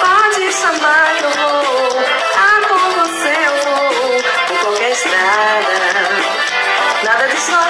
Pode chamar, eu vou. Ah, você eu vou. Por qualquer estrada. Nada de história.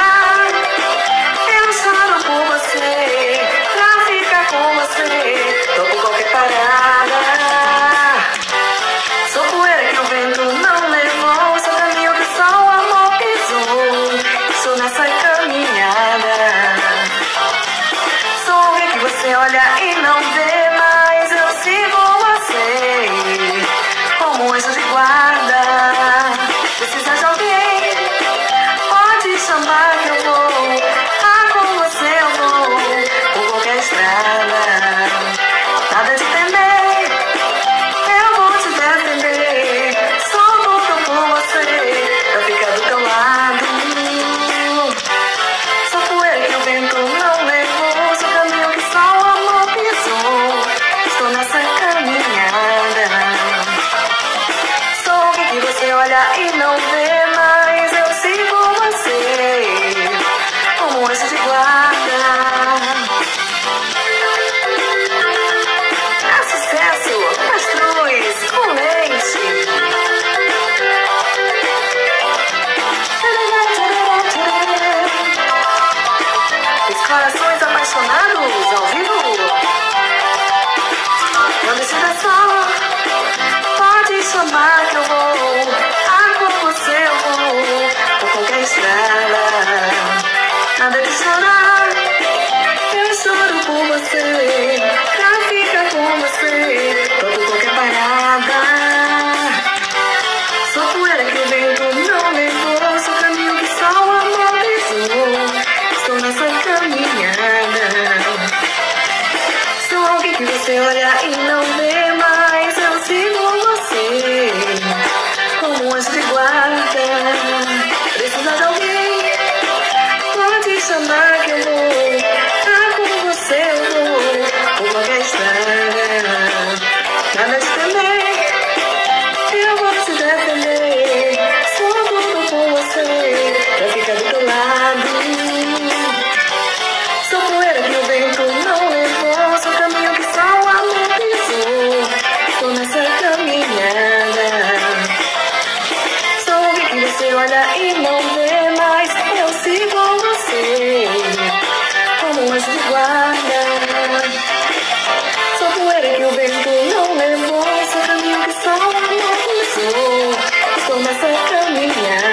olhar e não ver mais, eu sigo você como um anjo de guarda. Precisa de alguém, pode chamar que eu vou. olha e não vê mais. Eu sigo você como um anjo de guarda. Sou poeira que o vento não levou. Sou caminho que só me acusou. Estou nessa caminhada.